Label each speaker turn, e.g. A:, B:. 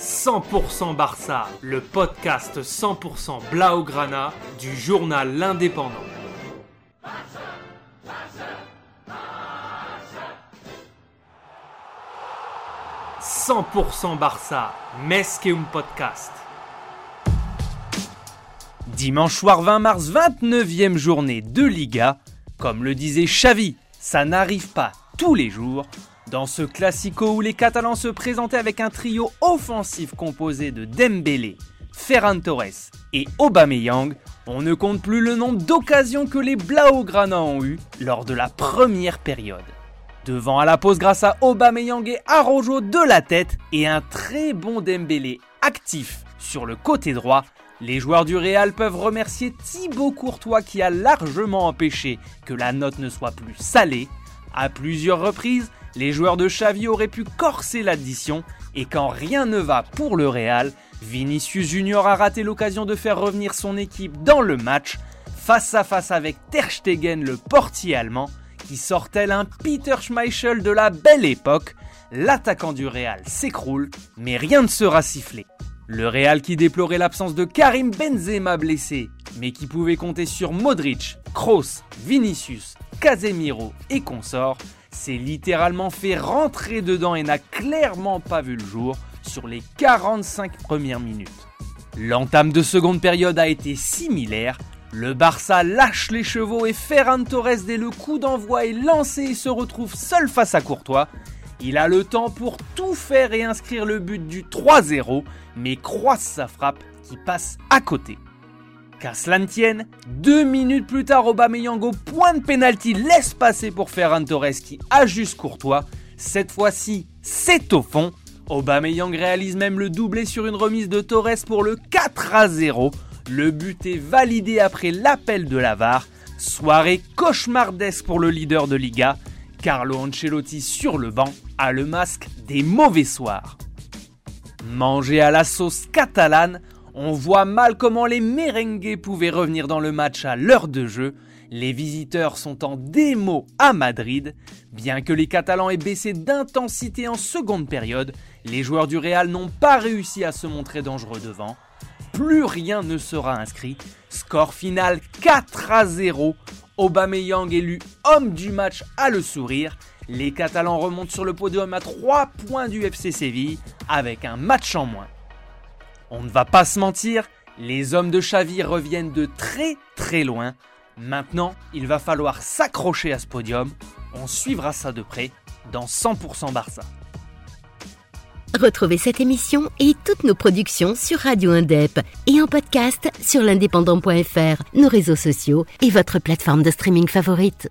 A: 100% Barça, le podcast 100% Blaugrana du journal L'Indépendant. « 100% Barça, Mesqueum Podcast. Dimanche soir 20 mars, 29e journée de Liga. Comme le disait Xavi, ça n'arrive pas tous les jours. Dans ce classico où les Catalans se présentaient avec un trio offensif composé de Dembélé, Ferran Torres et Aubameyang, on ne compte plus le nombre d'occasions que les Blaugrana ont eues lors de la première période. Devant à la pause grâce à Aubameyang et Arojo de la tête et un très bon Dembélé actif sur le côté droit, les joueurs du Real peuvent remercier Thibaut Courtois qui a largement empêché que la note ne soit plus salée. À plusieurs reprises, les joueurs de Xavi auraient pu corser l'addition et quand rien ne va pour le Real, Vinicius Junior a raté l'occasion de faire revenir son équipe dans le match face à face avec Ter Stegen le portier allemand qui sort tel un Peter Schmeichel de la belle époque. L'attaquant du Real s'écroule, mais rien ne sera sifflé. Le Real qui déplorait l'absence de Karim Benzema blessé, mais qui pouvait compter sur Modric, Kroos, Vinicius, Casemiro et consorts, s'est littéralement fait rentrer dedans et n'a clairement pas vu le jour sur les 45 premières minutes. L'entame de seconde période a été similaire. Le Barça lâche les chevaux et Ferran Torres dès le coup d'envoi est lancé et se retrouve seul face à Courtois. Il a le temps pour tout faire et inscrire le but du 3-0, mais croise sa frappe qui passe à côté. Qu'à cela tienne, deux minutes plus tard, Aubameyang au point de pénalty laisse passer pour Ferran Torres qui ajuste Courtois. Cette fois-ci, c'est au fond. Aubameyang réalise même le doublé sur une remise de Torres pour le 4 à 0. Le but est validé après l'appel de la Soirée cauchemardesque pour le leader de Liga. Carlo Ancelotti sur le banc a le masque des mauvais soirs. Mangé à la sauce catalane, on voit mal comment les merengues pouvaient revenir dans le match à l'heure de jeu. Les visiteurs sont en démo à Madrid. Bien que les Catalans aient baissé d'intensité en seconde période, les joueurs du Real n'ont pas réussi à se montrer dangereux devant. Plus rien ne sera inscrit. Score final 4 à 0. Aubameyang élu homme du match à le sourire. Les Catalans remontent sur le podium à 3 points du FC Séville avec un match en moins. On ne va pas se mentir, les hommes de Xavi reviennent de très très loin. Maintenant, il va falloir s'accrocher à ce podium. On suivra ça de près dans 100% Barça.
B: Retrouvez cette émission et toutes nos productions sur Radio Indep et en podcast sur l'indépendant.fr, nos réseaux sociaux et votre plateforme de streaming favorite.